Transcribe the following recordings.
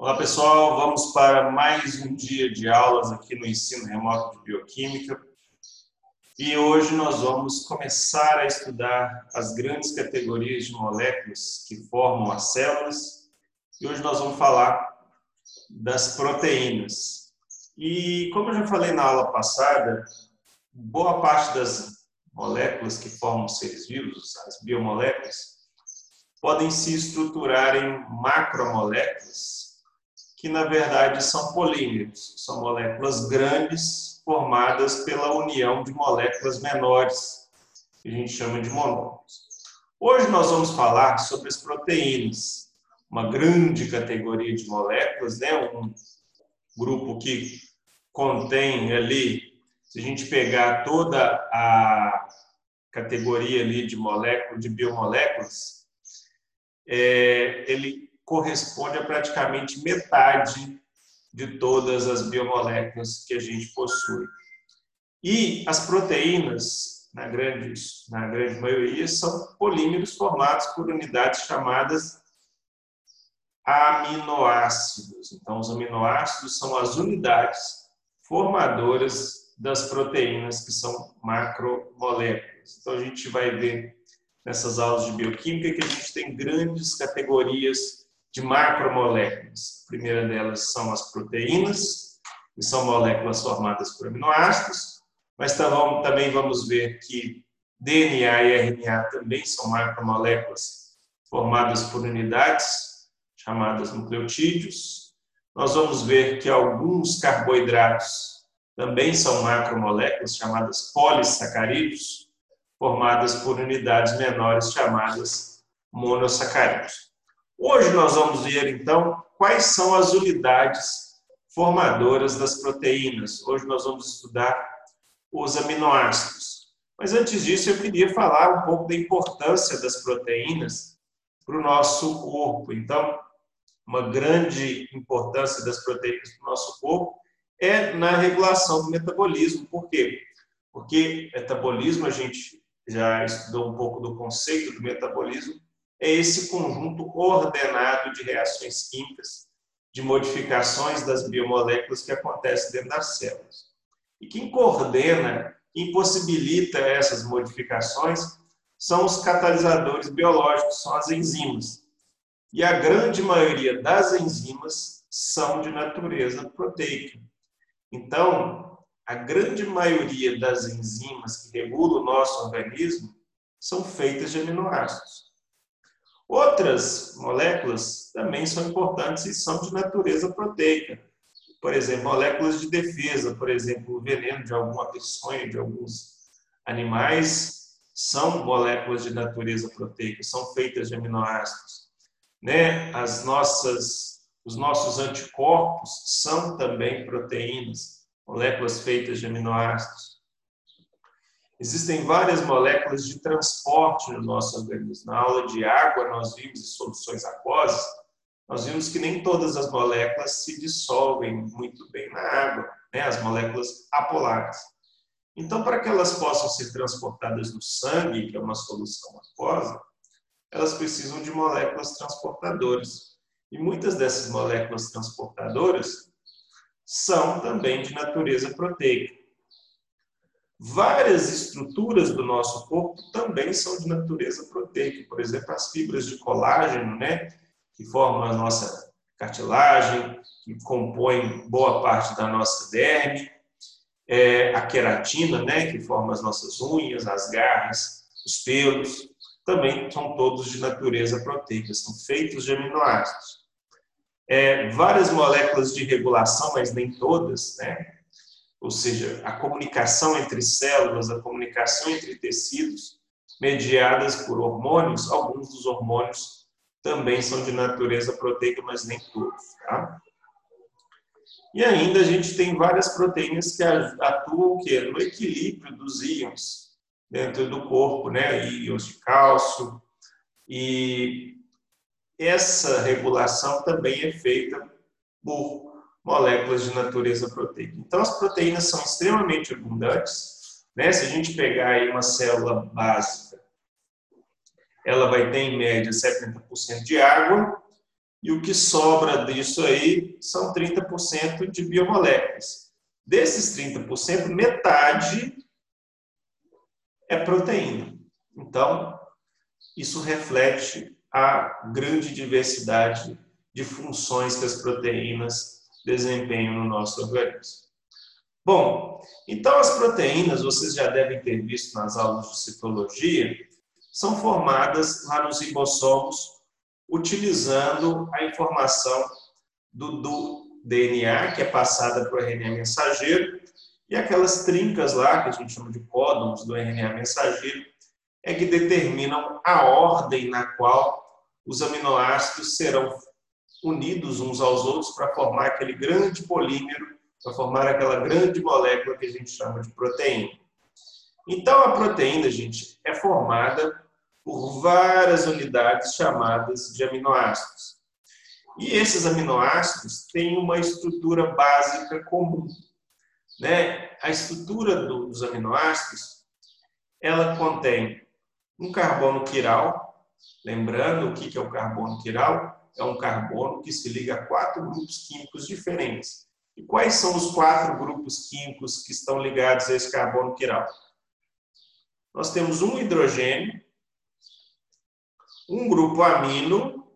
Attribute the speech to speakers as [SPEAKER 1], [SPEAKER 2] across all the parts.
[SPEAKER 1] Olá pessoal, vamos para mais um dia de aulas aqui no ensino remoto de bioquímica. E hoje nós vamos começar a estudar as grandes categorias de moléculas que formam as células. E hoje nós vamos falar das proteínas. E como eu já falei na aula passada, boa parte das moléculas que formam seres vivos, as biomoléculas, podem se estruturar em macromoléculas que na verdade são polímeros, são moléculas grandes formadas pela união de moléculas menores, que a gente chama de monômeros. Hoje nós vamos falar sobre as proteínas, uma grande categoria de moléculas, né? um grupo que contém ali, se a gente pegar toda a categoria ali de moléculas, de biomoléculas, é, ele corresponde a praticamente metade de todas as biomoléculas que a gente possui. E as proteínas, na grande, na grande maioria, são polímeros formados por unidades chamadas aminoácidos. Então, os aminoácidos são as unidades formadoras das proteínas, que são macromoléculas. Então, a gente vai ver nessas aulas de bioquímica que a gente tem grandes categorias de macromoléculas. A primeira delas são as proteínas, que são moléculas formadas por aminoácidos, mas também vamos ver que DNA e RNA também são macromoléculas formadas por unidades chamadas nucleotídeos. Nós vamos ver que alguns carboidratos também são macromoléculas chamadas polissacarídeos, formadas por unidades menores chamadas monossacarídeos. Hoje nós vamos ver então quais são as unidades formadoras das proteínas. Hoje nós vamos estudar os aminoácidos. Mas antes disso, eu queria falar um pouco da importância das proteínas para o nosso corpo. Então, uma grande importância das proteínas para o nosso corpo é na regulação do metabolismo. Por quê? Porque metabolismo, a gente já estudou um pouco do conceito do metabolismo, é esse conjunto ordenado de reações químicas, de modificações das biomoléculas que acontecem dentro das células. E quem coordena, quem possibilita essas modificações são os catalisadores biológicos, são as enzimas. E a grande maioria das enzimas são de natureza proteica. Então, a grande maioria das enzimas que regulam o nosso organismo são feitas de aminoácidos. Outras moléculas também são importantes e são de natureza proteica. Por exemplo, moléculas de defesa, por exemplo, o veneno de alguma peçonha, de alguns animais, são moléculas de natureza proteica, são feitas de aminoácidos. Né? As nossas, os nossos anticorpos são também proteínas, moléculas feitas de aminoácidos. Existem várias moléculas de transporte no nosso organismo. Na aula de água, nós vimos em soluções aquosas, nós vimos que nem todas as moléculas se dissolvem muito bem na água, né? as moléculas apolares. Então, para que elas possam ser transportadas no sangue, que é uma solução aquosa, elas precisam de moléculas transportadoras. E muitas dessas moléculas transportadoras são também de natureza proteica. Várias estruturas do nosso corpo também são de natureza proteica, por exemplo, as fibras de colágeno, né, que formam a nossa cartilagem, que compõem boa parte da nossa derme, é, a queratina, né, que forma as nossas unhas, as garras, os pelos, também são todos de natureza proteica, são feitos de aminoácidos. É, várias moléculas de regulação, mas nem todas, né, ou seja, a comunicação entre células, a comunicação entre tecidos, mediadas por hormônios, alguns dos hormônios também são de natureza proteica, mas nem todos. Tá? E ainda a gente tem várias proteínas que atuam o quê? no equilíbrio dos íons dentro do corpo, né? íons de cálcio. E essa regulação também é feita por moléculas de natureza proteica. Então, as proteínas são extremamente abundantes. Né? Se a gente pegar aí uma célula básica, ela vai ter, em média, 70% de água e o que sobra disso aí são 30% de biomoléculas. Desses 30%, metade é proteína. Então, isso reflete a grande diversidade de funções que as proteínas desempenham no nosso organismo. Bom, então as proteínas, vocês já devem ter visto nas aulas de citologia, são formadas lá nos ribossomos utilizando a informação do, do DNA, que é passada para o RNA mensageiro, e aquelas trincas lá, que a gente chama de códons do RNA mensageiro, é que determinam a ordem na qual os aminoácidos serão unidos uns aos outros para formar aquele grande polímero, para formar aquela grande molécula que a gente chama de proteína. Então, a proteína, gente, é formada por várias unidades chamadas de aminoácidos. E esses aminoácidos têm uma estrutura básica comum. Né? A estrutura dos aminoácidos, ela contém um carbono quiral, lembrando o que é o carbono quiral? É um carbono que se liga a quatro grupos químicos diferentes. E quais são os quatro grupos químicos que estão ligados a esse carbono quiral? Nós temos um hidrogênio, um grupo amino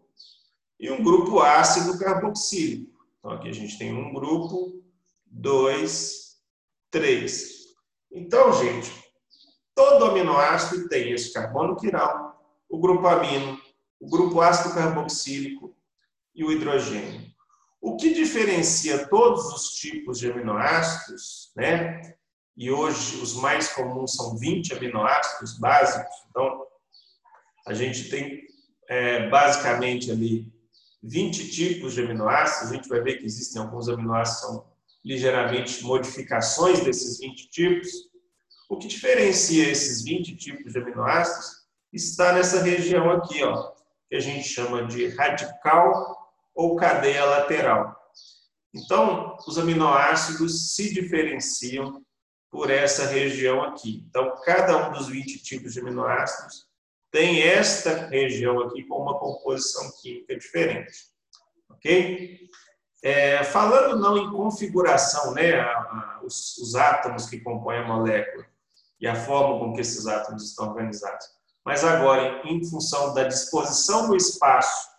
[SPEAKER 1] e um grupo ácido carboxílico. Então, aqui a gente tem um grupo, dois, três. Então, gente, todo aminoácido tem esse carbono quiral, o grupo amino, o grupo ácido carboxílico e o hidrogênio. O que diferencia todos os tipos de aminoácidos, né? E hoje os mais comuns são 20 aminoácidos básicos, então a gente tem é, basicamente ali 20 tipos de aminoácidos. A gente vai ver que existem alguns aminoácidos que são ligeiramente modificações desses 20 tipos. O que diferencia esses 20 tipos de aminoácidos está nessa região aqui, ó, que a gente chama de radical ou cadeia lateral. Então, os aminoácidos se diferenciam por essa região aqui. Então, cada um dos 20 tipos de aminoácidos tem esta região aqui com uma composição química diferente. Ok? É, falando não em configuração, né, a, a, os, os átomos que compõem a molécula e a forma com que esses átomos estão organizados, mas agora em, função da disposição no espaço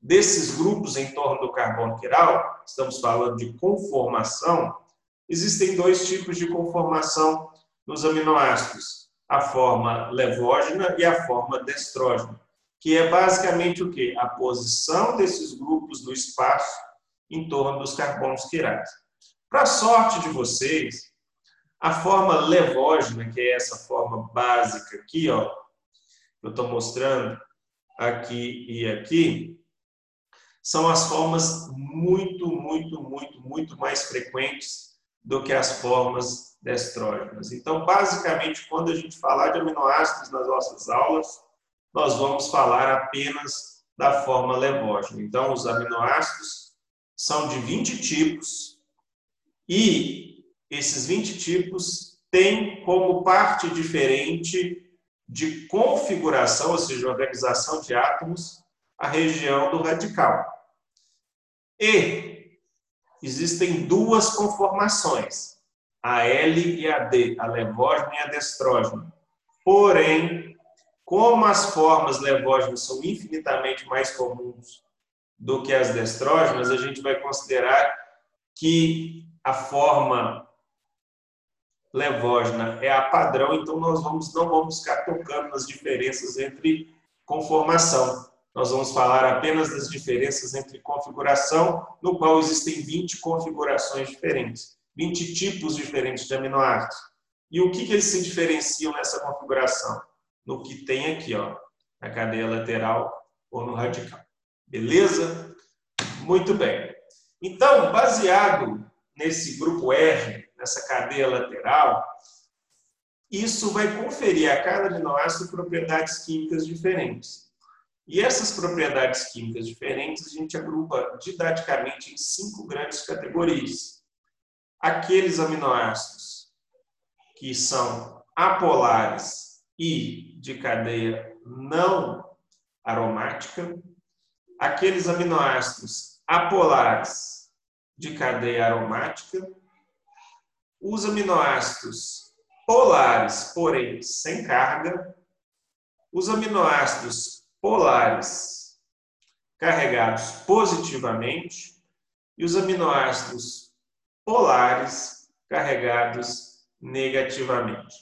[SPEAKER 1] desses grupos em torno do carbono quiral, estamos falando de conformação, existem dois tipos de conformação nos aminoácidos a forma levógena e a forma destrógena, que é basicamente o que? A posição desses grupos no espaço em torno dos carbonos quirais. Para sorte de vocês, a forma levógena, que é essa forma básica aqui, ó, eu estou mostrando aqui e aqui, são as formas muito, muito, muito, muito mais frequentes do que as formas destrógenas. Então, basicamente, quando a gente falar de aminoácidos nas nossas aulas, nós vamos falar apenas da forma levógena. Então, os aminoácidos são de 20 tipos e esses 20 tipos têm como parte diferente de configuração, ou seja, organização de átomos, a região do radical. E existem duas conformações a L e a D, a levógena e a destrógena. Porém, como as formas levógenas são infinitamente mais comuns do que as destrógenas, a gente vai considerar que a forma levógena é a padrão, então nós vamos, não vamos ficar tocando nas diferenças entre conformação. Nós vamos falar apenas das diferenças entre configuração, no qual existem 20 configurações diferentes. 20 tipos diferentes de aminoácidos. E o que, que eles se diferenciam nessa configuração? No que tem aqui, ó, na cadeia lateral ou no radical. Beleza? Muito bem. Então, baseado nesse grupo R, nessa cadeia lateral, isso vai conferir a cada aminoácido propriedades químicas diferentes. E essas propriedades químicas diferentes a gente agrupa didaticamente em cinco grandes categorias. Aqueles aminoácidos que são apolares e de cadeia não aromática, aqueles aminoácidos apolares de cadeia aromática, os aminoácidos polares, porém sem carga, os aminoácidos polares carregados positivamente e os aminoácidos polares carregados negativamente.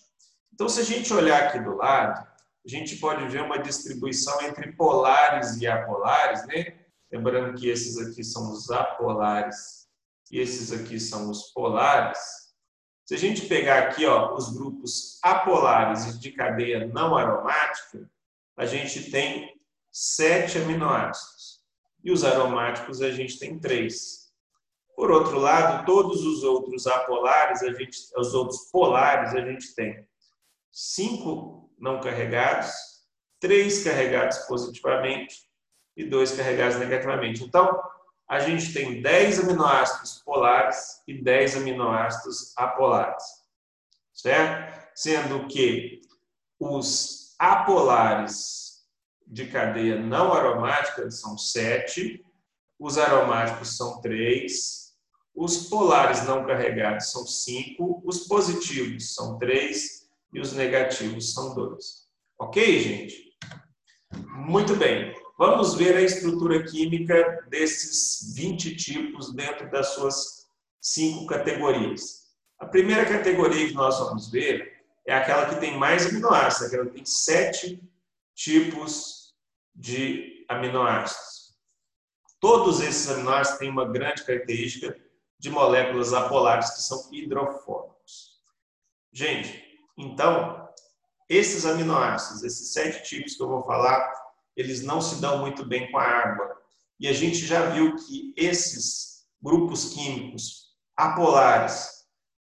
[SPEAKER 1] Então, se a gente olhar aqui do lado, a gente pode ver uma distribuição entre polares e apolares, né? Lembrando que esses aqui são os apolares e esses aqui são os polares. Se a gente pegar aqui ó, os grupos apolares de cadeia não aromática, a gente tem sete aminoácidos. E os aromáticos a gente tem três. Por outro lado, todos os outros apolares, a gente, os outros polares, a gente tem cinco não carregados, três carregados positivamente e dois carregados negativamente. Então, a gente tem 10 aminoácidos polares e 10 aminoácidos apolares, certo? Sendo que os apolares de cadeia não aromática são 7, os aromáticos são 3, os polares não carregados são 5, os positivos são 3 e os negativos são 2. Ok, gente? Muito bem. Vamos ver a estrutura química desses 20 tipos dentro das suas cinco categorias. A primeira categoria que nós vamos ver é aquela que tem mais aminoácidos, aquela que tem sete tipos de aminoácidos. Todos esses aminoácidos têm uma grande característica de moléculas apolares que são hidrofóbicos. Gente, então, esses aminoácidos, esses sete tipos que eu vou falar, eles não se dão muito bem com a água. E a gente já viu que esses grupos químicos apolares,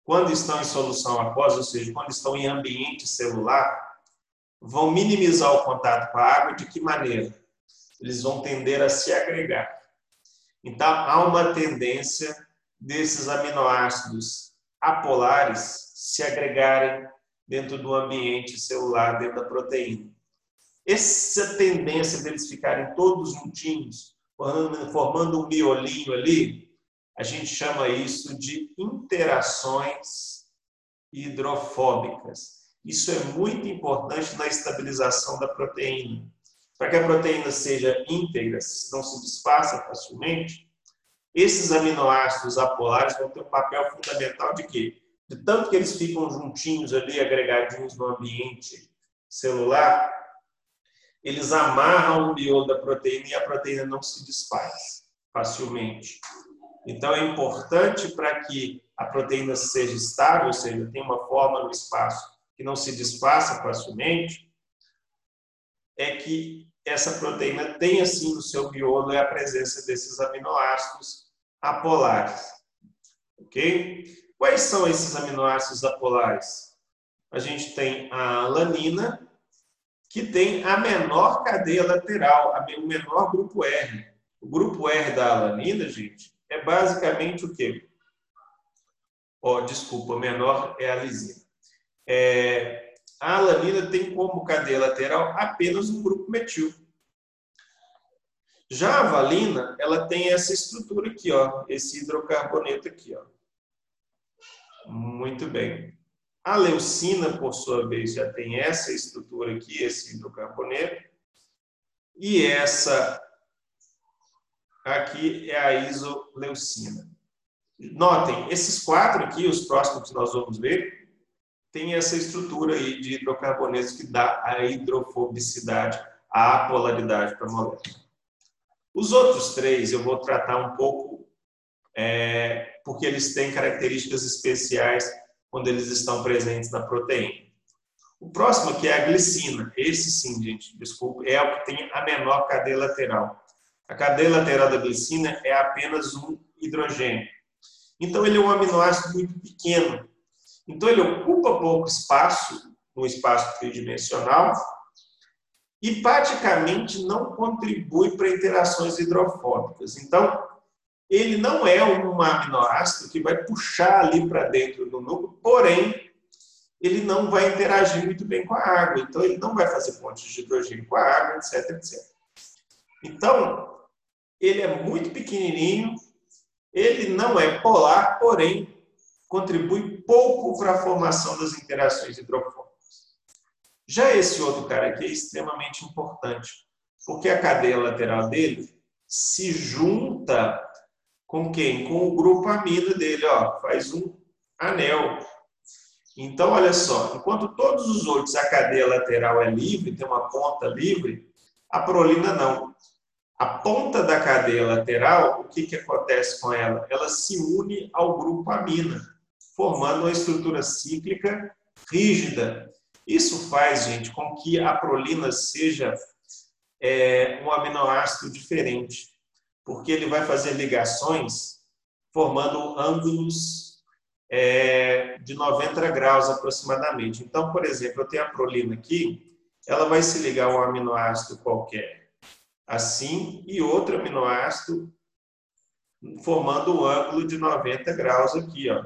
[SPEAKER 1] quando estão em solução aquosa, ou seja, quando estão em ambiente celular, vão minimizar o contato com a água de que maneira? Eles vão tender a se agregar. Então, há uma tendência desses aminoácidos apolares se agregarem dentro do ambiente celular, dentro da proteína. Essa tendência deles ficarem todos juntinhos, formando um miolinho ali, a gente chama isso de interações hidrofóbicas. Isso é muito importante na estabilização da proteína. Para que a proteína seja íntegra, não se desfaça facilmente, esses aminoácidos apolares vão ter um papel fundamental de quê? de tanto que eles ficam juntinhos ali, agregadinhos no ambiente celular, eles amarram o miolo da proteína e a proteína não se desfaz facilmente. Então é importante para que a proteína seja estável, ou seja, tenha uma forma no espaço que não se desfaça facilmente, é que essa proteína tenha sim no seu miolo a presença desses aminoácidos apolares. Ok? Quais são esses aminoácidos apolares? A gente tem a alanina, que tem a menor cadeia lateral, o menor grupo R. O grupo R da alanina, gente, é basicamente o quê? Oh, desculpa, menor é a lisina. É, a alanina tem como cadeia lateral apenas um grupo metil. Já a valina, ela tem essa estrutura aqui, ó, esse hidrocarboneto aqui, ó. Muito bem. A leucina, por sua vez, já tem essa estrutura aqui, esse hidrocarboneto. E essa aqui é a isoleucina. Notem, esses quatro aqui, os próximos que nós vamos ver, tem essa estrutura aí de hidrocarbonetos que dá a hidrofobicidade, a apolaridade para a molécula. Os outros três eu vou tratar um pouco é, porque eles têm características especiais quando eles estão presentes na proteína. O próximo aqui é a glicina. Esse sim, gente, desculpa, é o que tem a menor cadeia lateral. A cadeia lateral da glicina é apenas um hidrogênio. Então, ele é um aminoácido muito pequeno. Então, ele ocupa pouco espaço, no espaço tridimensional, e praticamente não contribui para interações hidrofóbicas. Então, ele não é um aminoácido que vai puxar ali para dentro do núcleo, porém, ele não vai interagir muito bem com a água, então ele não vai fazer pontes de hidrogênio com a água, etc, etc. Então, ele é muito pequenininho, ele não é polar, porém contribui pouco para a formação das interações hidrofóbicas. Já esse outro cara aqui é extremamente importante, porque a cadeia lateral dele se junta com quem? Com o grupo amino dele, ó, faz um anel. Então, olha só, enquanto todos os outros a cadeia lateral é livre, tem uma ponta livre, a prolina não. A ponta da cadeia lateral, o que, que acontece com ela? Ela se une ao grupo amina, formando uma estrutura cíclica rígida. Isso faz, gente, com que a prolina seja é, um aminoácido diferente, porque ele vai fazer ligações formando ângulos é, de 90 graus aproximadamente. Então, por exemplo, eu tenho a prolina aqui, ela vai se ligar a um aminoácido qualquer assim e outro aminoácido formando um ângulo de 90 graus aqui, ó.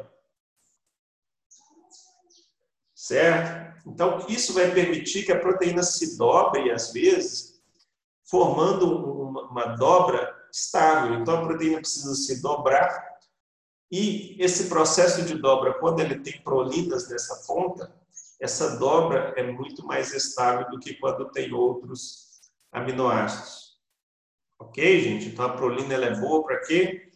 [SPEAKER 1] Certo? Então, isso vai permitir que a proteína se dobre, às vezes, formando uma dobra estável. Então, a proteína precisa se dobrar e esse processo de dobra, quando ele tem prolinas nessa ponta, essa dobra é muito mais estável do que quando tem outros aminoácidos. Ok, gente? Então, a prolina ela é boa para quê?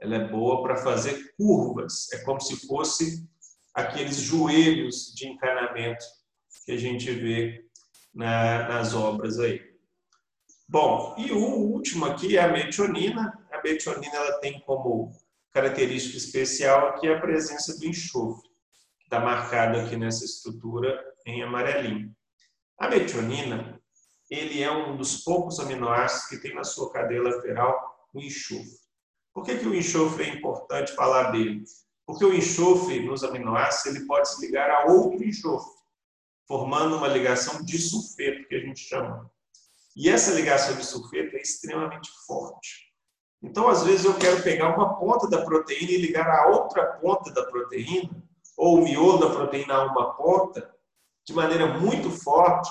[SPEAKER 1] Ela é boa para fazer curvas. É como se fosse aqueles joelhos de encanamento que a gente vê na, nas obras aí. Bom, e o último aqui é a metionina. A metionina ela tem como característica especial aqui a presença do enxofre, que está marcado aqui nessa estrutura em amarelinho. A metionina, ele é um dos poucos aminoácidos que tem na sua cadeia lateral o enxofre. Por que, que o enxofre é importante falar dele? Porque o enxofre nos aminoácidos ele pode se ligar a outro enxofre, formando uma ligação de sulfeto, que a gente chama. E essa ligação de sulfeto é extremamente forte. Então, às vezes, eu quero pegar uma ponta da proteína e ligar a outra ponta da proteína, ou o miolo da proteína a uma ponta, de maneira muito forte,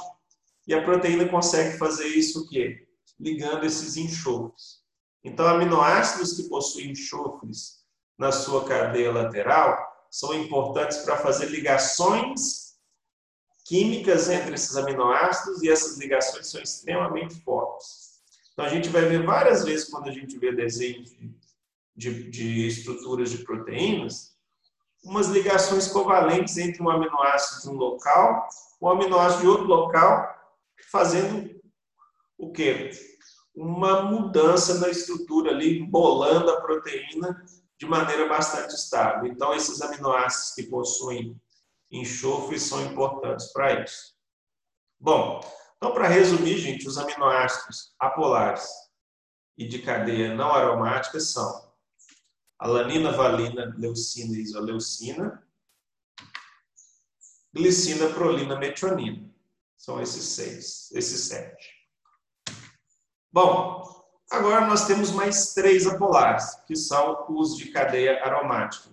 [SPEAKER 1] e a proteína consegue fazer isso o quê? Ligando esses enxofres. Então, aminoácidos que possuem enxofres na sua cadeia lateral são importantes para fazer ligações químicas entre esses aminoácidos e essas ligações são extremamente fortes. Então a gente vai ver várias vezes quando a gente vê desenhos de, de, estruturas de proteínas, umas ligações covalentes entre um aminoácido de um local, um aminoácido de outro local, fazendo o quê? Uma mudança na estrutura ali, embolando a proteína de maneira bastante estável. Então, esses aminoácidos que possuem enxofre são importantes para isso. Bom, então, para resumir, gente, os aminoácidos apolares e de cadeia não aromática são alanina, valina, leucina e isoleucina, glicina, prolina, metionina. São esses seis, esses sete. Bom, Agora nós temos mais três apolares, que são os de cadeia aromática.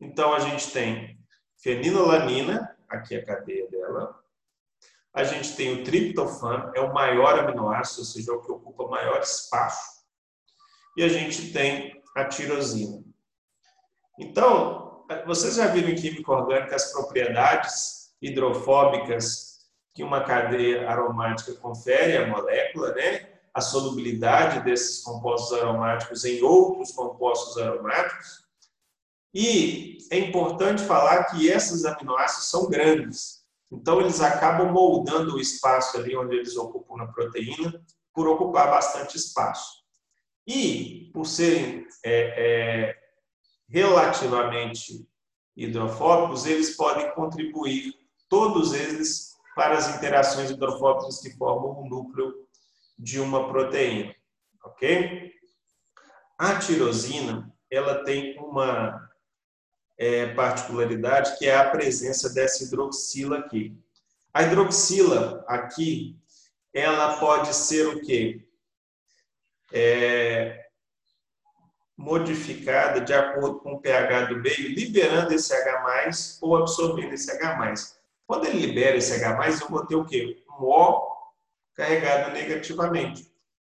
[SPEAKER 1] Então a gente tem fenilalanina, aqui é a cadeia dela. A gente tem o triptofano, é o maior aminoácido, ou seja, é o que ocupa maior espaço. E a gente tem a tirosina. Então, vocês já viram em química orgânica as propriedades hidrofóbicas que uma cadeia aromática confere à molécula, né? a solubilidade desses compostos aromáticos em outros compostos aromáticos. E é importante falar que esses aminoácidos são grandes, então eles acabam moldando o espaço ali onde eles ocupam na proteína, por ocupar bastante espaço. E, por serem é, é, relativamente hidrofóbicos, eles podem contribuir, todos eles, para as interações hidrofóbicas que formam o núcleo de uma proteína, ok? A tirosina, ela tem uma é, particularidade que é a presença dessa hidroxila aqui. A hidroxila aqui, ela pode ser o quê? É, modificada de acordo com o pH do meio, liberando esse H+, ou absorvendo esse H+. Quando ele libera esse H+, eu vou ter o quê? Um O carregada negativamente.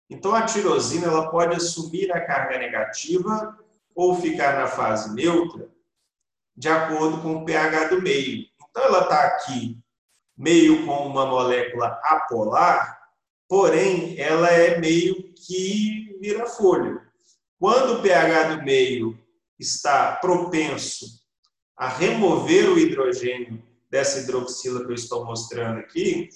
[SPEAKER 1] Então, a tirosina ela pode assumir a carga negativa ou ficar na fase neutra, de acordo com o pH do meio. Então, ela está aqui meio com uma molécula apolar, porém, ela é meio que vira folha. Quando o pH do meio está propenso a remover o hidrogênio dessa hidroxila que eu estou mostrando aqui,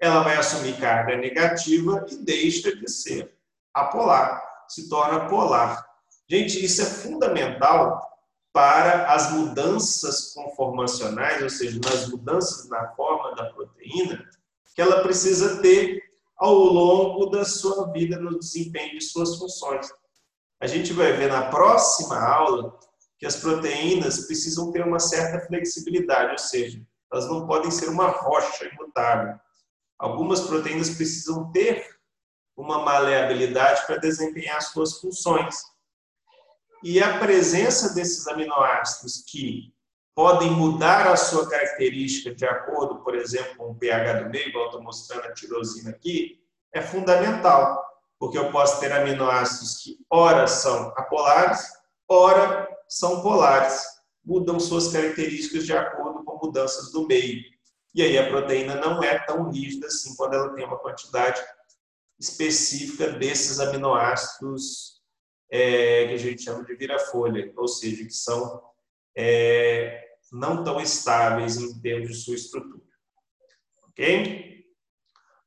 [SPEAKER 1] ela vai assumir carga negativa e deixa de ser apolar, se torna polar. Gente, isso é fundamental para as mudanças conformacionais, ou seja, nas mudanças na forma da proteína, que ela precisa ter ao longo da sua vida no desempenho de suas funções. A gente vai ver na próxima aula que as proteínas precisam ter uma certa flexibilidade, ou seja, elas não podem ser uma rocha imutável. Algumas proteínas precisam ter uma maleabilidade para desempenhar suas funções. E a presença desses aminoácidos que podem mudar a sua característica de acordo, por exemplo, com o pH do meio, igual estou mostrando a tirosina aqui, é fundamental, porque eu posso ter aminoácidos que ora são apolares, ora são polares, mudam suas características de acordo com mudanças do meio. E aí a proteína não é tão rígida assim quando ela tem uma quantidade específica desses aminoácidos é, que a gente chama de vira-folha, ou seja, que são é, não tão estáveis em termos de sua estrutura. Ok?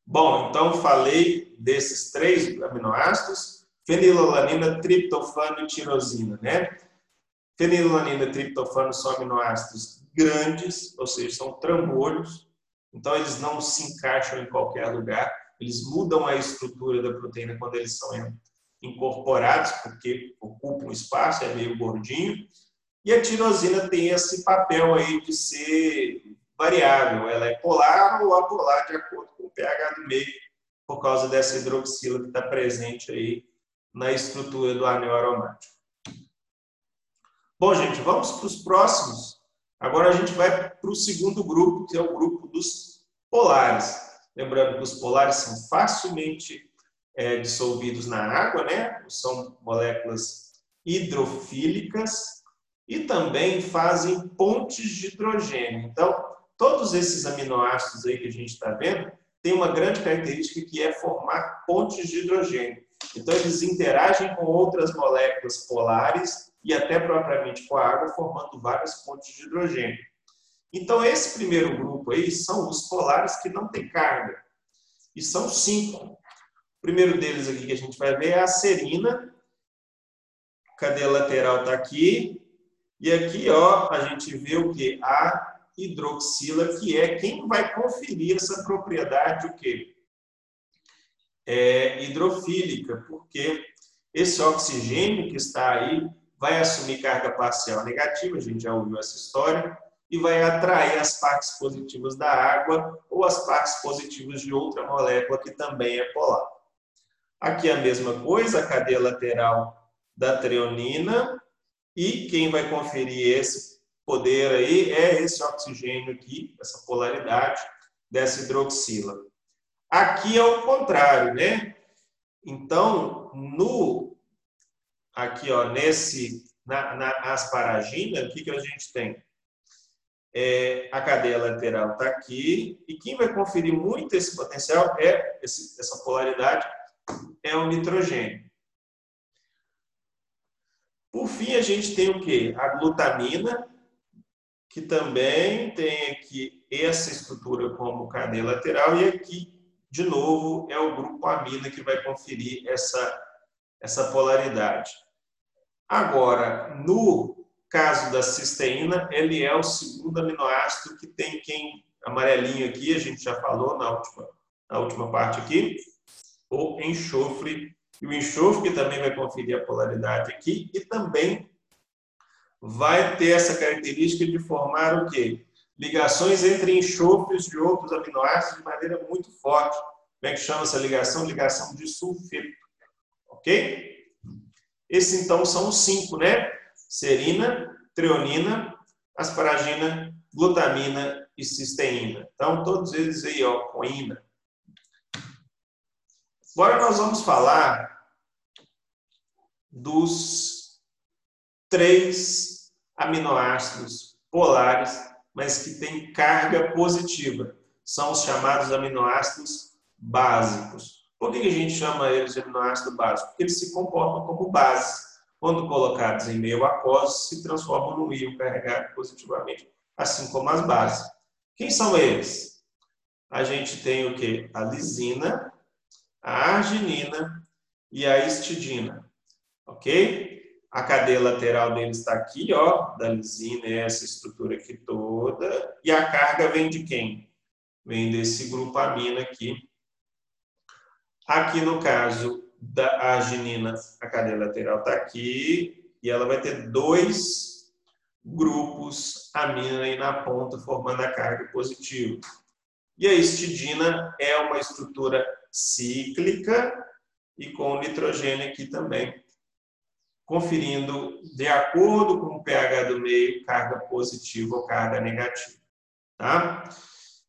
[SPEAKER 1] Bom, então falei desses três aminoácidos, fenilalanina, triptofano e tirosina, né? Fenilalanina e triptofano são aminoácidos grandes, ou seja, são trambolhos, então eles não se encaixam em qualquer lugar, eles mudam a estrutura da proteína quando eles são incorporados, porque ocupam espaço, é meio gordinho. E a tirosina tem esse papel aí de ser variável, ela é polar ou apolar de acordo com o pH do meio, por causa dessa hidroxila que está presente aí na estrutura do anel aromático. Bom, gente, vamos para os próximos. Agora a gente vai para o segundo grupo, que é o grupo dos polares. Lembrando que os polares são facilmente é, dissolvidos na água, né? São moléculas hidrofílicas e também fazem pontes de hidrogênio. Então, todos esses aminoácidos aí que a gente está vendo têm uma grande característica que é formar pontes de hidrogênio. Então, eles interagem com outras moléculas polares e até propriamente com a água, formando várias pontes de hidrogênio. Então, esse primeiro grupo aí são os polares que não têm carga. E são cinco. Primeiro deles aqui que a gente vai ver é a serina. Cadeia lateral está aqui. E aqui, ó, a gente vê o que? A hidroxila, que é quem vai conferir essa propriedade, o quê? É hidrofílica, porque esse oxigênio que está aí vai assumir carga parcial negativa, a gente já ouviu essa história, e vai atrair as partes positivas da água ou as partes positivas de outra molécula que também é polar. Aqui a mesma coisa, a cadeia lateral da treonina, e quem vai conferir esse poder aí é esse oxigênio aqui, essa polaridade dessa hidroxila. Aqui é o contrário, né? Então, no aqui ó, nesse na, na asparagina, o que que a gente tem? é, a cadeia lateral está aqui, e quem vai conferir muito esse potencial é esse, essa polaridade é o nitrogênio. Por fim, a gente tem o que? A glutamina, que também tem aqui essa estrutura como cadeia lateral, e aqui, de novo, é o grupo amina que vai conferir essa, essa polaridade. Agora, no caso da cisteína, ele é o segundo aminoácido que tem quem amarelinho aqui, a gente já falou na última, na última parte aqui, o enxofre. E o enxofre também vai conferir a polaridade aqui e também vai ter essa característica de formar o quê? Ligações entre enxofres de outros aminoácidos de maneira muito forte. Como é que chama essa ligação? Ligação de sulfeto. Ok? Esses, então, são os cinco, né? serina, treonina, asparagina, glutamina e cisteína. Então, todos eles aí, ó, coína. Agora nós vamos falar dos três aminoácidos polares, mas que têm carga positiva. São os chamados aminoácidos básicos. Por que a gente chama eles de aminoácido básico? Porque eles se comportam como base. Quando colocados em meio aquoso, se transformam no íon carregado positivamente, assim como as bases. Quem são eles? A gente tem o que? A lisina, a arginina e a histidina. Ok? A cadeia lateral dele está aqui, ó, da lisina, é essa estrutura aqui toda. E a carga vem de quem? Vem desse grupo amina aqui. Aqui no caso da arginina, a cadeia lateral está aqui e ela vai ter dois grupos amina aí na ponta formando a carga positiva. E a histidina é uma estrutura cíclica e com nitrogênio aqui também, conferindo de acordo com o pH do meio carga positiva ou carga negativa, tá?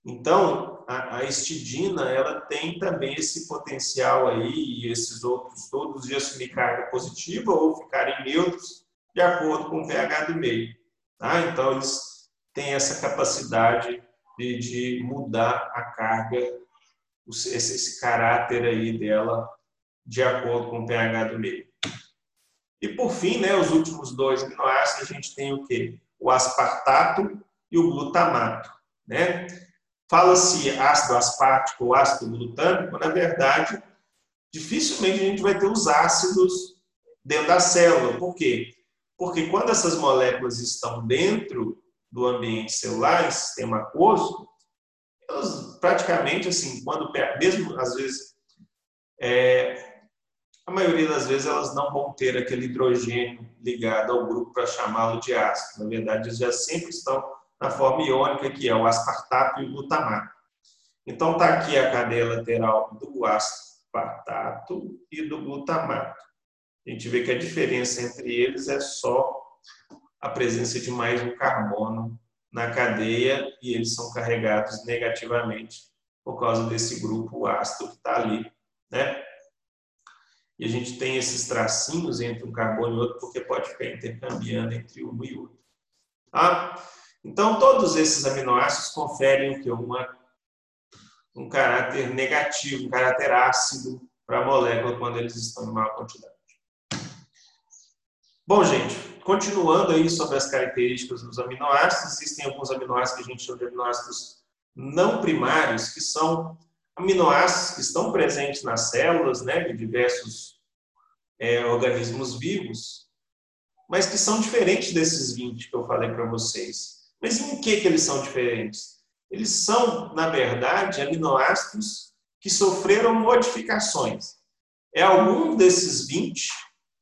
[SPEAKER 1] Então, a, a estidina, ela tem também esse potencial aí, e esses outros todos de assumir carga positiva ou ficarem neutros de acordo com o pH do meio, tá? Então, eles têm essa capacidade de, de mudar a carga, esse, esse caráter aí dela de acordo com o pH do meio. E por fim, né, os últimos dois aminoácidos, a gente tem o quê? O aspartato e o glutamato, né? Fala-se ácido aspartico ou ácido glutâmico, na verdade, dificilmente a gente vai ter os ácidos dentro da célula. Por quê? Porque quando essas moléculas estão dentro do ambiente celular, em sistema aquoso, elas praticamente assim, quando mesmo às vezes é, a maioria das vezes elas não vão ter aquele hidrogênio ligado ao grupo para chamá-lo de ácido. Na verdade, eles já sempre estão na forma iônica, que é o aspartato e o glutamato. Então, está aqui a cadeia lateral do aspartato e do glutamato. A gente vê que a diferença entre eles é só a presença de mais um carbono na cadeia e eles são carregados negativamente por causa desse grupo ácido que está ali, né? E a gente tem esses tracinhos entre um carbono e outro porque pode ficar intercambiando entre um e outro. Tá? Então, todos esses aminoácidos conferem o que? Uma, um caráter negativo, um caráter ácido para a molécula quando eles estão em maior quantidade. Bom, gente, continuando aí sobre as características dos aminoácidos, existem alguns aminoácidos que a gente chama de aminoácidos não primários, que são aminoácidos que estão presentes nas células, né, de diversos é, organismos vivos, mas que são diferentes desses 20 que eu falei para vocês. Mas em que, que eles são diferentes? Eles são, na verdade, aminoácidos que sofreram modificações. É algum desses 20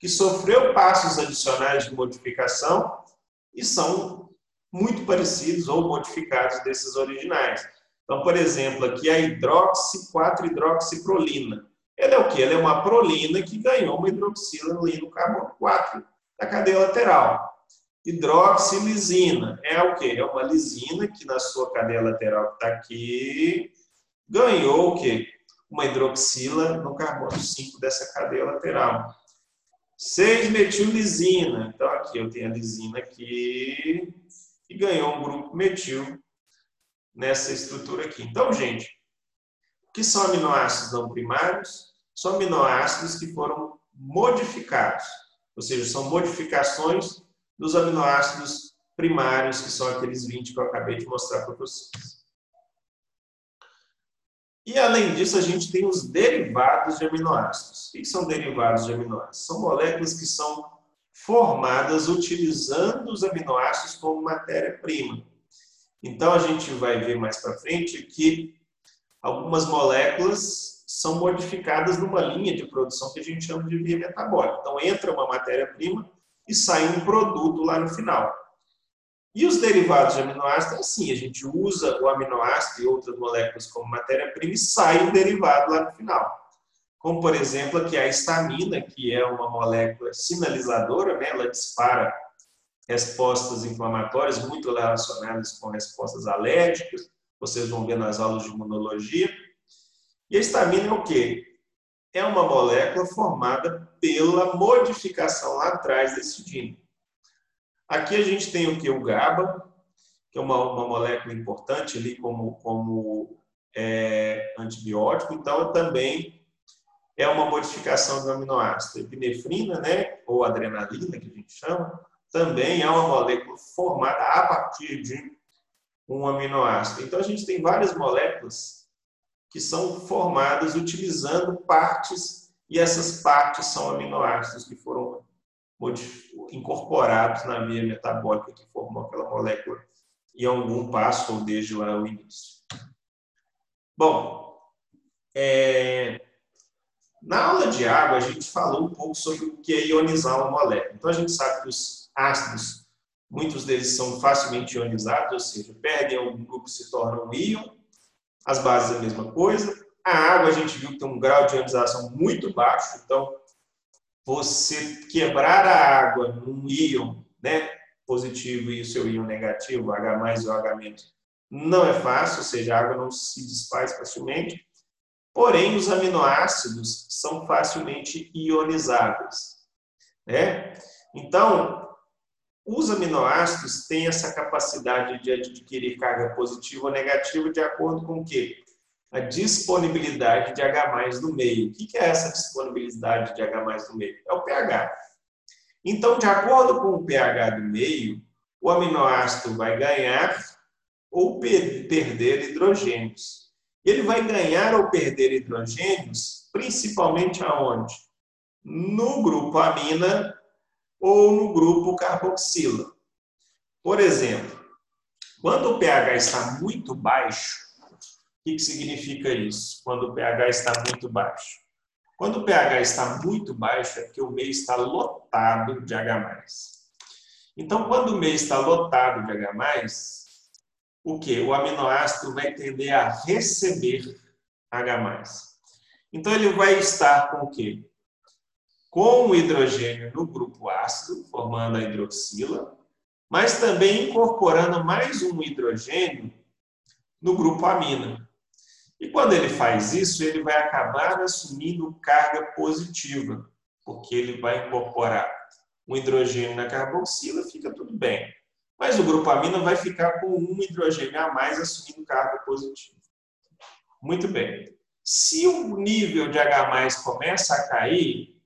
[SPEAKER 1] que sofreu passos adicionais de modificação e são muito parecidos ou modificados desses originais. Então, por exemplo, aqui a hidroxi 4-hidroxiprolina. Ela é o que? Ela é uma prolina que ganhou uma hidroxila no carbono 4 da cadeia lateral. Hidroxilisina é o que? É uma lisina que na sua cadeia lateral que está aqui ganhou o que? Uma hidroxila no carbono 5 dessa cadeia lateral. 6-metillisina. Então aqui eu tenho a lisina aqui e ganhou um grupo metil nessa estrutura aqui. Então, gente, o que são aminoácidos não primários? São aminoácidos que foram modificados, ou seja, são modificações dos aminoácidos primários, que são aqueles 20 que eu acabei de mostrar para vocês. E além disso, a gente tem os derivados de aminoácidos. O que são derivados de aminoácidos? São moléculas que são formadas utilizando os aminoácidos como matéria-prima. Então, a gente vai ver mais para frente que algumas moléculas são modificadas numa linha de produção que a gente chama de via metabólica. Então, entra uma matéria-prima e sai um produto lá no final. E os derivados de aminoácidos é assim, a gente usa o aminoácido e outras moléculas como matéria-prima e sai um derivado lá no final. Como, por exemplo, aqui a histamina, que é uma molécula sinalizadora, né? ela dispara respostas inflamatórias muito relacionadas com respostas alérgicas, vocês vão ver nas aulas de imunologia. E a histamina é o quê? é uma molécula formada pela modificação lá atrás desse dino. Aqui a gente tem o que? O GABA, que é uma, uma molécula importante ali como, como é, antibiótico, então também é uma modificação do aminoácido. Epinefrina, né, ou adrenalina, que a gente chama, também é uma molécula formada a partir de um aminoácido. Então a gente tem várias moléculas que são formadas utilizando partes, e essas partes são aminoácidos que foram incorporados na via metabólica que formou aquela molécula em algum passo ou desde lá o início. Bom, é... na aula de água a gente falou um pouco sobre o que é ionizar uma molécula. Então a gente sabe que os ácidos, muitos deles são facilmente ionizados, ou seja, perdem algum grupo se tornam um íon. As bases a mesma coisa. A água a gente viu que tem um grau de ionização muito baixo, então você quebrar a água num íon né, positivo e o seu íon negativo, H mais e o H menos, não é fácil, ou seja, a água não se desfaz facilmente. Porém, os aminoácidos são facilmente ionizáveis. Né? Então, os aminoácidos têm essa capacidade de adquirir carga positiva ou negativa de acordo com o quê? A disponibilidade de H+, no meio. O que é essa disponibilidade de H+, no meio? É o pH. Então, de acordo com o pH do meio, o aminoácido vai ganhar ou perder hidrogênios. Ele vai ganhar ou perder hidrogênios principalmente aonde? No grupo amina ou no grupo carboxila. Por exemplo, quando o pH está muito baixo, o que significa isso? Quando o pH está muito baixo. Quando o pH está muito baixo, é porque o meio está lotado de H+. Então, quando o meio está lotado de H+, o que? O aminoácido vai tender a receber H+. Então, ele vai estar com o quê? Com o hidrogênio no grupo ácido, formando a hidroxila, mas também incorporando mais um hidrogênio no grupo amina. E quando ele faz isso, ele vai acabar assumindo carga positiva, porque ele vai incorporar um hidrogênio na carboxila, fica tudo bem. Mas o grupo amina vai ficar com um hidrogênio a mais assumindo carga positiva. Muito bem. Se o nível de H+, começa a cair,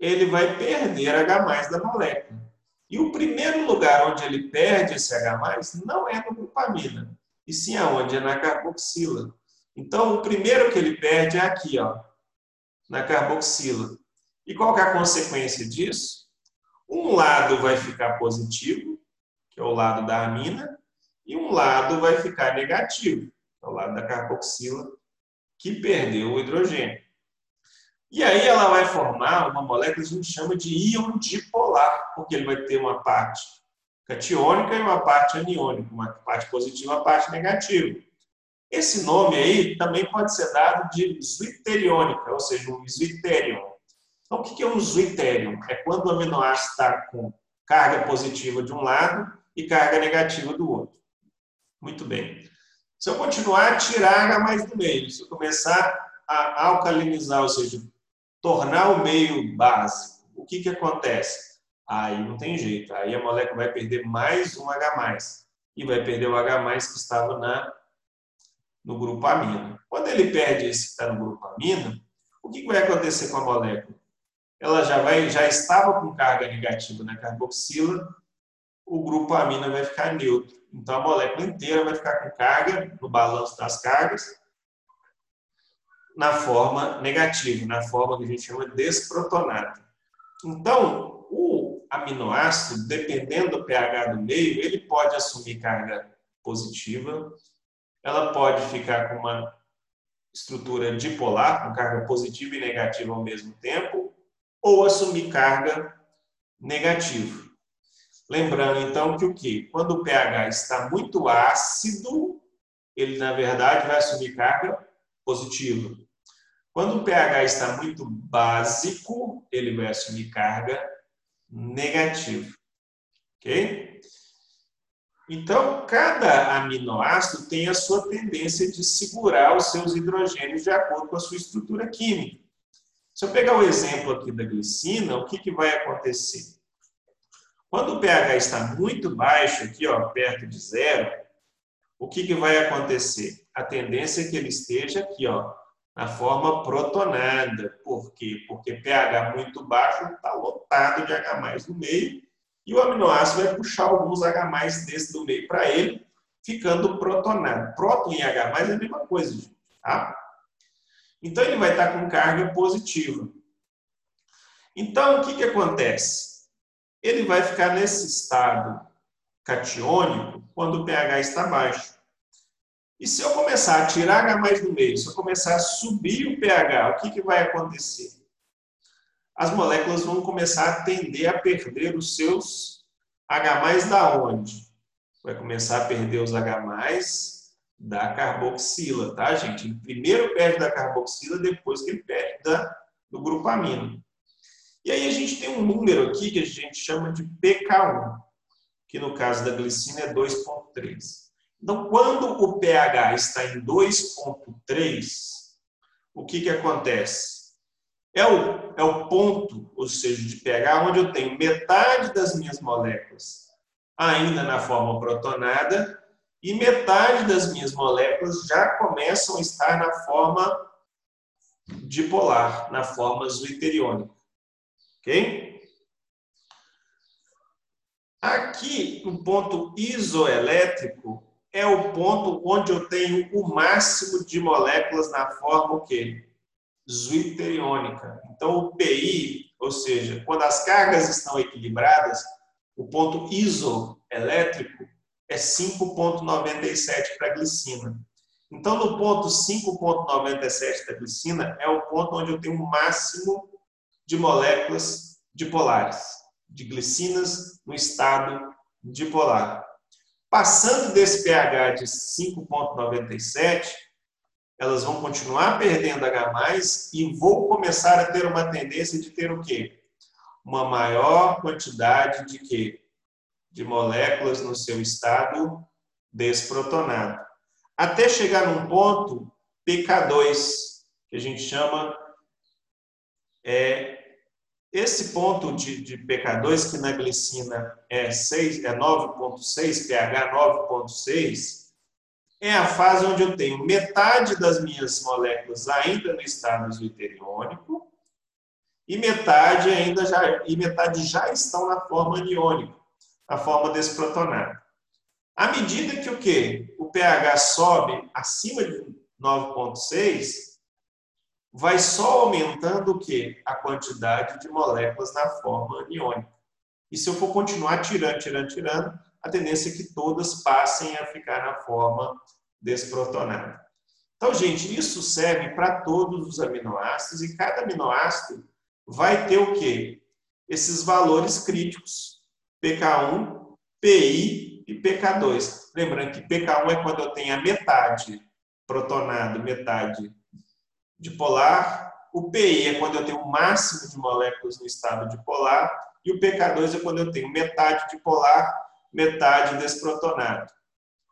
[SPEAKER 1] ele vai perder H+, da molécula. E o primeiro lugar onde ele perde esse H+, não é no grupo amina, e sim aonde? É na carboxila. Então, o primeiro que ele perde é aqui, ó, na carboxila. E qual é a consequência disso? Um lado vai ficar positivo, que é o lado da amina, e um lado vai ficar negativo, que é o lado da carboxila, que perdeu o hidrogênio. E aí ela vai formar uma molécula que a gente chama de íon dipolar, porque ele vai ter uma parte catiônica e uma parte aniônica, uma parte positiva e uma parte negativa. Esse nome aí também pode ser dado de zwitteriônica, ou seja, um zwitterion. Então, o que é um zwitterion? É quando o aminoácido está com carga positiva de um lado e carga negativa do outro. Muito bem. Se eu continuar a tirar H mais do meio, se eu começar a alcalinizar, ou seja, tornar o meio básico, o que, que acontece? Aí não tem jeito. Aí a molécula vai perder mais um H+, e vai perder o H+, que estava na no grupo amina. Quando ele perde esse que está no grupo amina, o que vai acontecer com a molécula? Ela já, vai, já estava com carga negativa na carboxila, o grupo amina vai ficar neutro. Então a molécula inteira vai ficar com carga no balanço das cargas na forma negativa, na forma que a gente chama desprotonada. Então, o aminoácido, dependendo do pH do meio, ele pode assumir carga positiva ela pode ficar com uma estrutura dipolar, com carga positiva e negativa ao mesmo tempo, ou assumir carga negativa. Lembrando então que o que? Quando o pH está muito ácido, ele na verdade vai assumir carga positiva. Quando o pH está muito básico, ele vai assumir carga negativa. OK? Então, cada aminoácido tem a sua tendência de segurar os seus hidrogênios de acordo com a sua estrutura química. Se eu pegar o exemplo aqui da glicina, o que, que vai acontecer? Quando o pH está muito baixo, aqui, ó, perto de zero, o que, que vai acontecer? A tendência é que ele esteja aqui, ó, na forma protonada. Por quê? Porque pH muito baixo está lotado de H+, no meio, e o aminoácido vai puxar alguns H+, desse do meio para ele, ficando protonado. Próton e H+, é a mesma coisa, tá? Então, ele vai estar com carga positiva. Então, o que, que acontece? Ele vai ficar nesse estado catiônico quando o pH está baixo. E se eu começar a tirar H do meio, se eu começar a subir o pH, o que, que vai acontecer? As moléculas vão começar a tender a perder os seus H da onde? Vai começar a perder os H da carboxila, tá, gente? Ele primeiro perde da carboxila, depois que ele perde da, do grupo amino. E aí a gente tem um número aqui que a gente chama de pK1, que no caso da glicina é 2,3. Então, quando o pH está em 2,3, o que, que acontece? É o, é o ponto, ou seja, de pH, onde eu tenho metade das minhas moléculas ainda na forma protonada e metade das minhas moléculas já começam a estar na forma dipolar, na forma zwitteriônica. Ok? Aqui, no ponto isoelétrico, é o ponto onde eu tenho o máximo de moléculas na forma o quê? Zwitteriônica. Então, o PI, ou seja, quando as cargas estão equilibradas, o ponto isoelétrico é 5,97 para a glicina. Então, no ponto 5,97 da glicina é o ponto onde eu tenho o máximo de moléculas dipolares, de glicinas no estado dipolar. Passando desse pH de 5,97, elas vão continuar perdendo H+, e vou começar a ter uma tendência de ter o quê? Uma maior quantidade de quê? De moléculas no seu estado desprotonado. Até chegar num ponto pK2, que a gente chama é, esse ponto de, de pK2, que na glicina é, 6, é 9,6, pH 9,6, é a fase onde eu tenho metade das minhas moléculas ainda no estado zwitteriônico e metade ainda já, e metade já estão na forma aniônica, na forma desprotonada. À medida que o quê? O pH sobe acima de 9,6, vai só aumentando o quê? A quantidade de moléculas na forma aniônica. E se eu for continuar tirando, tirando, tirando, a tendência é que todas passem a ficar na forma desprotonada. Então, gente, isso serve para todos os aminoácidos e cada aminoácido vai ter o quê? Esses valores críticos, PK1, PI e PK2. Lembrando que PK1 é quando eu tenho a metade protonado, metade dipolar. O PI é quando eu tenho o máximo de moléculas no estado dipolar. E o PK2 é quando eu tenho metade dipolar, metade desprotonado.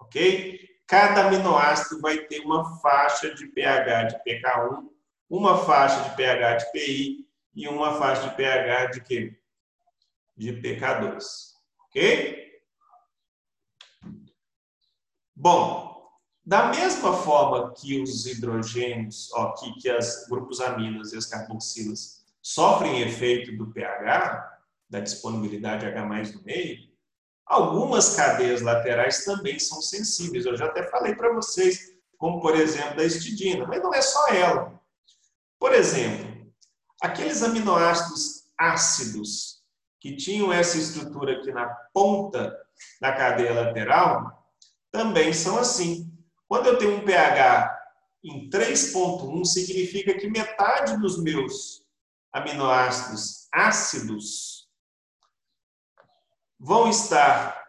[SPEAKER 1] Ok? Cada aminoácido vai ter uma faixa de pH de pK1, uma faixa de pH de PI e uma faixa de pH de quê? De PK2. Ok? Bom, da mesma forma que os hidrogênios, ó, que, que os grupos aminos e as carboxilas sofrem efeito do pH, da disponibilidade H no meio, algumas cadeias laterais também são sensíveis. Eu já até falei para vocês, como por exemplo da histidina, mas não é só ela. Por exemplo, aqueles aminoácidos ácidos que tinham essa estrutura aqui na ponta da cadeia lateral, também são assim. Quando eu tenho um pH em 3,1, significa que metade dos meus aminoácidos ácidos vão estar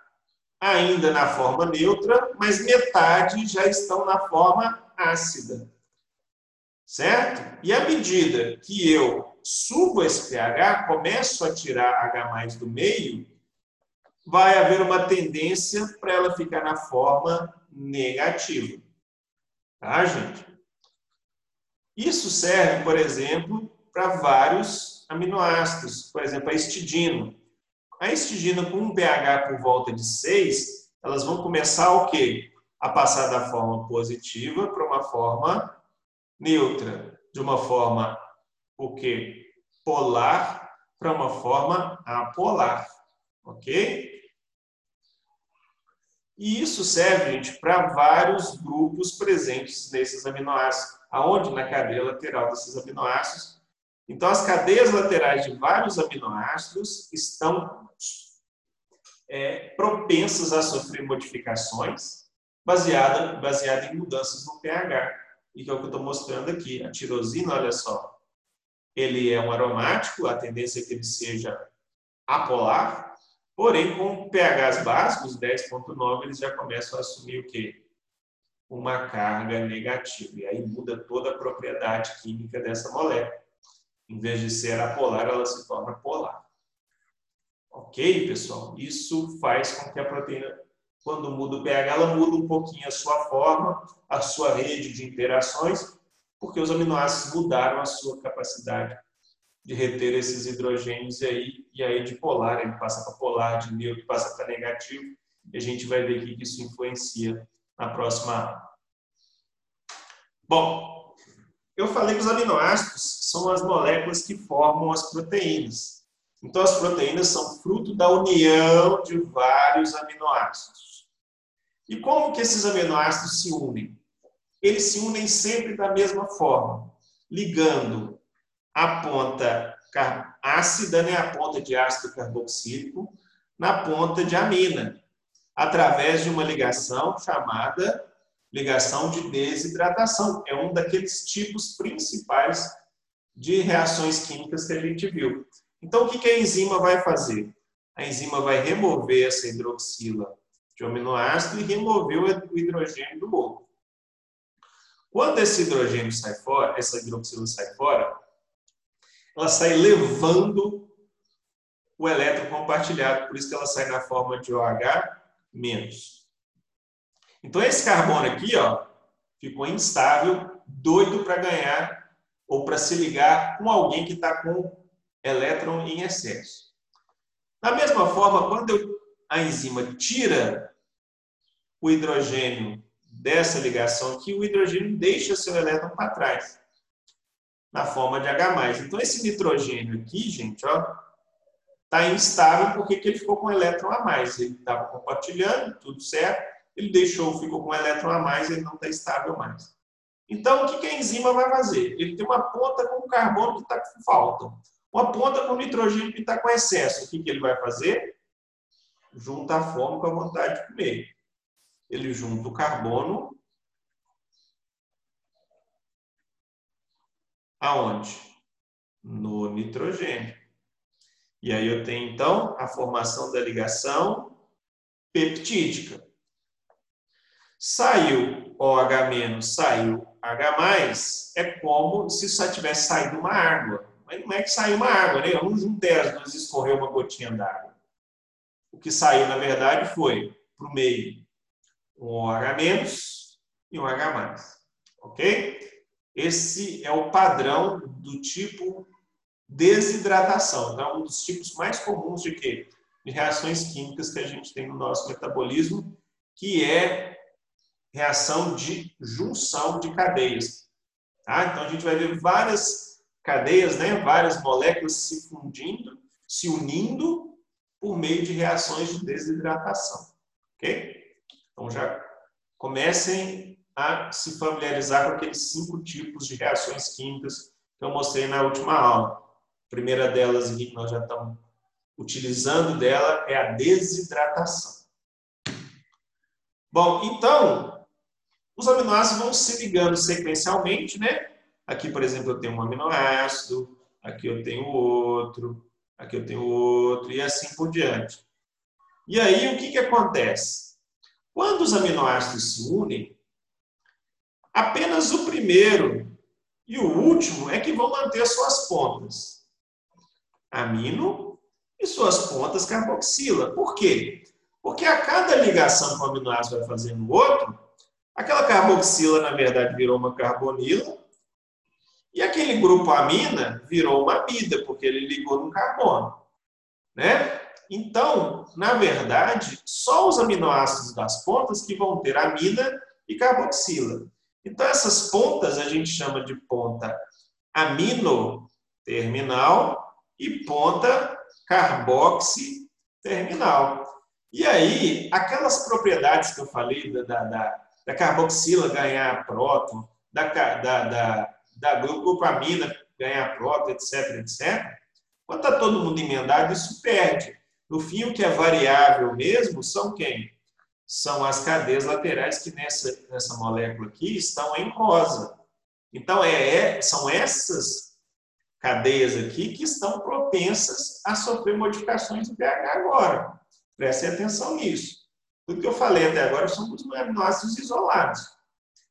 [SPEAKER 1] ainda na forma neutra, mas metade já estão na forma ácida. Certo? E à medida que eu subo esse pH, começo a tirar H do meio, vai haver uma tendência para ela ficar na forma negativo. Tá, gente? Isso serve, por exemplo, para vários aminoácidos, por exemplo, a histidina. A histidina com um pH por volta de 6, elas vão começar o quê? A passar da forma positiva para uma forma neutra, de uma forma o quê? Polar para uma forma apolar, ok? E isso serve, gente, para vários grupos presentes nesses aminoácidos. Aonde? Na cadeia lateral desses aminoácidos. Então, as cadeias laterais de vários aminoácidos estão é, propensas a sofrer modificações baseada, baseada em mudanças no pH. E que é o que eu estou mostrando aqui. A tirosina, olha só, ele é um aromático, a tendência é que ele seja apolar, porém, com pHs básicos, 10.9, eles já começam a assumir o quê? Uma carga negativa. E aí muda toda a propriedade química dessa molécula. Em vez de ser apolar, ela se torna polar. Ok, pessoal? Isso faz com que a proteína, quando muda o pH, ela muda um pouquinho a sua forma, a sua rede de interações, porque os aminoácidos mudaram a sua capacidade de reter esses hidrogênios e aí, e aí de polar, ele passa para polar, de neutro passa para negativo, e a gente vai ver que isso influencia na próxima aula. Bom, eu falei que os aminoácidos são as moléculas que formam as proteínas. Então, as proteínas são fruto da união de vários aminoácidos. E como que esses aminoácidos se unem? eles se unem sempre da mesma forma, ligando a ponta ácida, né, a ponta de ácido carboxílico, na ponta de amina, através de uma ligação chamada ligação de desidratação. É um daqueles tipos principais de reações químicas que a gente viu. Então, o que a enzima vai fazer? A enzima vai remover essa hidroxila de aminoácido e remover o hidrogênio do outro. Quando esse hidrogênio sai fora, essa hidroxila sai fora, ela sai levando o elétron compartilhado, por isso que ela sai na forma de OH menos. Então esse carbono aqui, ó, ficou instável, doido para ganhar ou para se ligar com alguém que está com elétron em excesso. Da mesma forma, quando a enzima tira o hidrogênio dessa ligação aqui, o hidrogênio deixa seu elétron para trás, na forma de H+. Então, esse nitrogênio aqui, gente, ó, está instável porque ele ficou com elétron a mais. Ele estava compartilhando, tudo certo, ele deixou, ficou com elétron a mais, ele não está estável mais. Então, o que a enzima vai fazer? Ele tem uma ponta com carbono que está com falta, uma ponta com nitrogênio que está com excesso. O que ele vai fazer? Junta a fome com a vontade de comer ele junta o carbono aonde? No nitrogênio. E aí eu tenho então a formação da ligação peptídica. Saiu OH-, saiu H+, é como se só tivesse saído uma água. Mas não é que saiu uma água, né? Um juntei as duas escorreu uma gotinha d'água. O que saiu, na verdade, foi para o meio um OH- e um H+. Ok? Esse é o padrão do tipo desidratação. Então, um dos tipos mais comuns de quê? De reações químicas que a gente tem no nosso metabolismo, que é reação de junção de cadeias. Tá? Então, a gente vai ver várias cadeias, né? várias moléculas se fundindo, se unindo por meio de reações de desidratação. Ok? Então já comecem a se familiarizar com aqueles cinco tipos de reações químicas que eu mostrei na última aula. A primeira delas que nós já estamos utilizando dela é a desidratação. Bom, então, os aminoácidos vão se ligando sequencialmente, né? Aqui, por exemplo, eu tenho um aminoácido, aqui eu tenho outro, aqui eu tenho outro, e assim por diante. E aí, o que, que acontece? Quando os aminoácidos se unem, apenas o primeiro e o último é que vão manter suas pontas. Amino e suas pontas carboxila. Por quê? Porque a cada ligação que o aminoácido vai fazer no outro, aquela carboxila, na verdade, virou uma carbonila, E aquele grupo amina virou uma amida, porque ele ligou no carbono. Né? Então, na verdade, só os aminoácidos das pontas que vão ter amina e carboxila. Então, essas pontas a gente chama de ponta amino terminal e ponta carboxi terminal. E aí, aquelas propriedades que eu falei da, da, da, da carboxila ganhar próton, da, da, da, da glucopamina ganhar próton, etc, etc, quando está todo mundo emendado, isso perde. No fim, o que é variável mesmo são quem? São as cadeias laterais que nessa, nessa molécula aqui estão em rosa. Então, é, é, são essas cadeias aqui que estão propensas a sofrer modificações do pH agora. Prestem atenção nisso. Tudo que eu falei até agora são os aminoácidos isolados,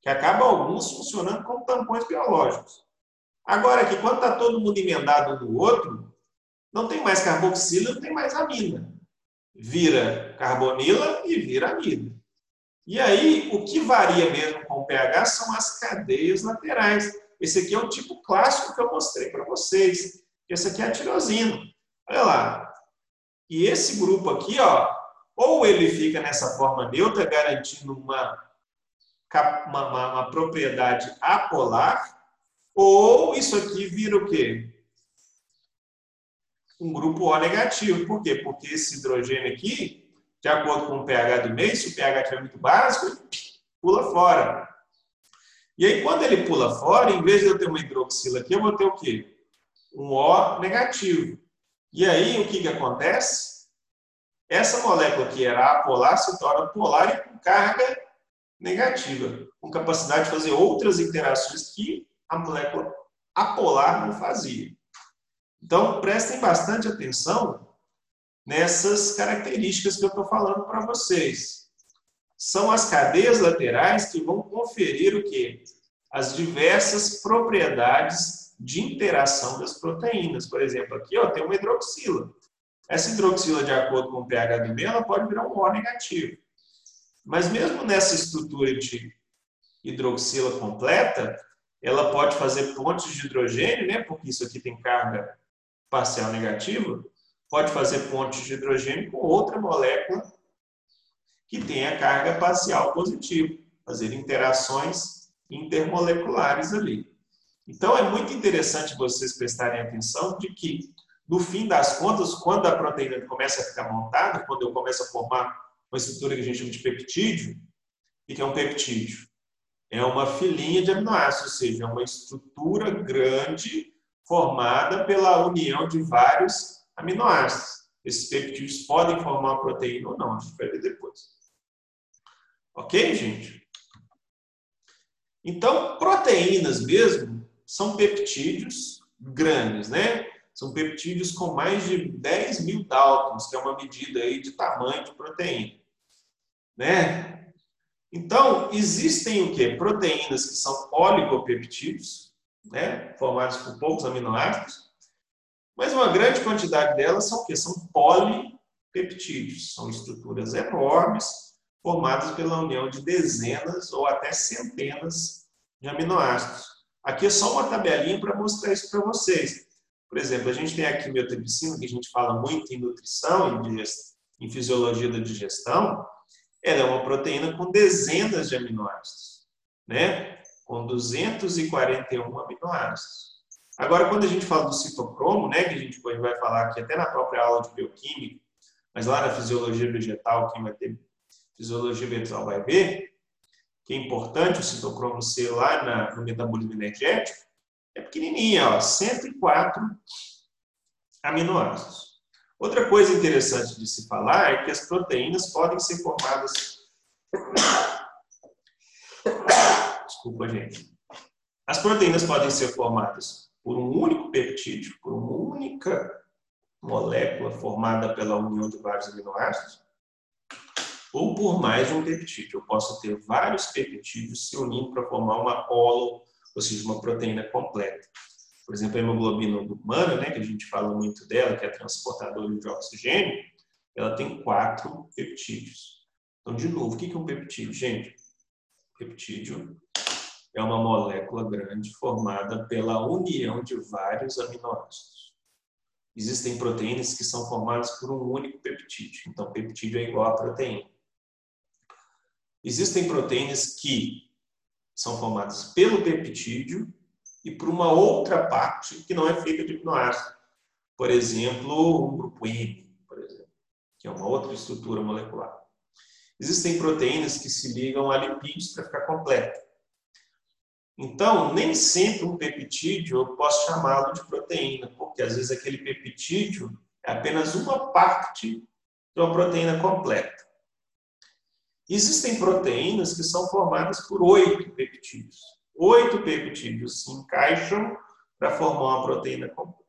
[SPEAKER 1] que acabam alguns funcionando como tampões biológicos. Agora, aqui, quando está todo mundo emendado um no outro, não tem mais carboxila, não tem mais amina. Vira carbonila e vira amida. E aí, o que varia mesmo com o pH são as cadeias laterais. Esse aqui é o tipo clássico que eu mostrei para vocês. Esse aqui é a tirosina. Olha lá. E esse grupo aqui, ó, ou ele fica nessa forma neutra, garantindo uma, uma, uma, uma propriedade apolar, ou isso aqui vira o quê? um grupo O negativo. Por quê? Porque esse hidrogênio aqui, de acordo com o pH do meio, se o pH estiver muito básico, pula fora. E aí, quando ele pula fora, em vez de eu ter uma hidroxila aqui, eu vou ter o quê? Um O negativo. E aí, o que, que acontece? Essa molécula que era apolar se torna polar e com carga negativa, com capacidade de fazer outras interações que a molécula apolar não fazia. Então, prestem bastante atenção nessas características que eu estou falando para vocês. São as cadeias laterais que vão conferir o quê? As diversas propriedades de interação das proteínas. Por exemplo, aqui ó, tem uma hidroxila. Essa hidroxila, de acordo com o pH do meio, ela pode virar um O negativo. Mas mesmo nessa estrutura de hidroxila completa, ela pode fazer pontes de hidrogênio, né? Porque isso aqui tem carga parcial negativa, pode fazer pontes de hidrogênio com outra molécula que tenha carga parcial positiva, fazer interações intermoleculares ali. Então, é muito interessante vocês prestarem atenção de que, no fim das contas, quando a proteína começa a ficar montada, quando eu começo a formar uma estrutura que a gente chama de peptídeo, o que é um peptídeo? É uma filinha de aminoácidos, ou seja, é uma estrutura grande formada pela união de vários aminoácidos. Esses peptídeos podem formar uma proteína ou não, a gente vai ver depois. Ok, gente? Então, proteínas mesmo são peptídeos grandes, né? São peptídeos com mais de 10 mil Daltons, que é uma medida aí de tamanho de proteína. Né? Então, existem o quê? Proteínas que são oligopeptídeos, né, formadas por poucos aminoácidos, mas uma grande quantidade delas são o quê? São polipeptídeos, são estruturas enormes formadas pela união de dezenas ou até centenas de aminoácidos. Aqui é só uma tabelinha para mostrar isso para vocês. Por exemplo, a gente tem aqui miotripsina, que a gente fala muito em nutrição, em, em fisiologia da digestão. Ela é uma proteína com dezenas de aminoácidos. Né? com 241 aminoácidos. Agora, quando a gente fala do citocromo, né, que a gente vai falar aqui até na própria aula de bioquímica, mas lá na fisiologia vegetal, quem vai ter fisiologia vegetal vai ver, que é importante o citocromo ser lá na, no metabolismo energético, é pequenininha, ó, 104 aminoácidos. Outra coisa interessante de se falar é que as proteínas podem ser formadas Desculpa, gente. As proteínas podem ser formadas por um único peptídeo, por uma única molécula formada pela união de vários aminoácidos, ou por mais um peptídeo. Eu posso ter vários peptídeos se unindo para formar uma holo, ou seja, uma proteína completa. Por exemplo, a hemoglobina humana, né, que a gente fala muito dela, que é transportadora de oxigênio, ela tem quatro peptídeos. Então, de novo, o que é um peptídeo, gente? Peptídeo é uma molécula grande formada pela união de vários aminoácidos. Existem proteínas que são formadas por um único peptídeo. Então, peptídeo é igual a proteína. Existem proteínas que são formadas pelo peptídeo e por uma outra parte que não é feita de aminoácido. Por exemplo, o grupo M, por exemplo, que é uma outra estrutura molecular. Existem proteínas que se ligam a lipídios para ficar completa. Então, nem sempre um peptídeo eu posso chamá-lo de proteína, porque às vezes aquele peptídeo é apenas uma parte de uma proteína completa. Existem proteínas que são formadas por oito peptídeos. Oito peptídeos se encaixam para formar uma proteína completa.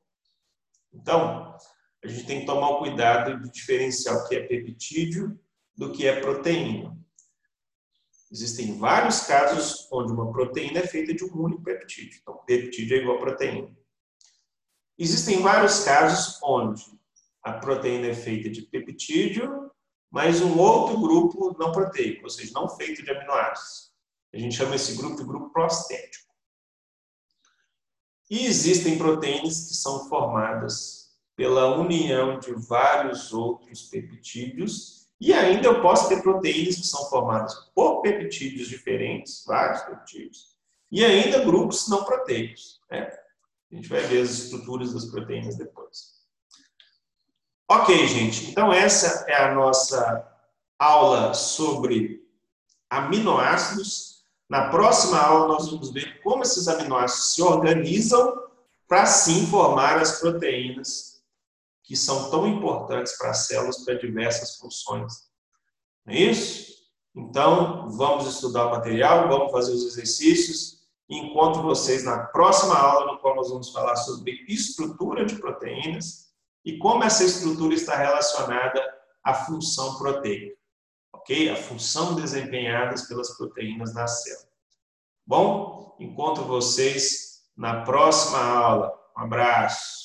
[SPEAKER 1] Então, a gente tem que tomar o cuidado de diferenciar o que é peptídeo do que é proteína. Existem vários casos onde uma proteína é feita de um único peptídeo. Então, peptídeo é igual a proteína. Existem vários casos onde a proteína é feita de peptídeo, mas um outro grupo não proteico, ou seja, não feito de aminoácidos. A gente chama esse grupo de grupo prostético. E existem proteínas que são formadas pela união de vários outros peptídeos e ainda eu posso ter proteínas que são formadas por peptídeos diferentes, vários peptídeos, e ainda grupos não proteicos. Né? A gente vai ver as estruturas das proteínas depois. Ok, gente. Então, essa é a nossa aula sobre aminoácidos. Na próxima aula, nós vamos ver como esses aminoácidos se organizam para sim formar as proteínas que são tão importantes para as células para diversas funções. Não é isso? Então, vamos estudar o material, vamos fazer os exercícios encontro vocês na próxima aula, no qual nós vamos falar sobre estrutura de proteínas e como essa estrutura está relacionada à função proteica. Ok? A função desempenhada pelas proteínas na célula. Bom, encontro vocês na próxima aula. Um abraço.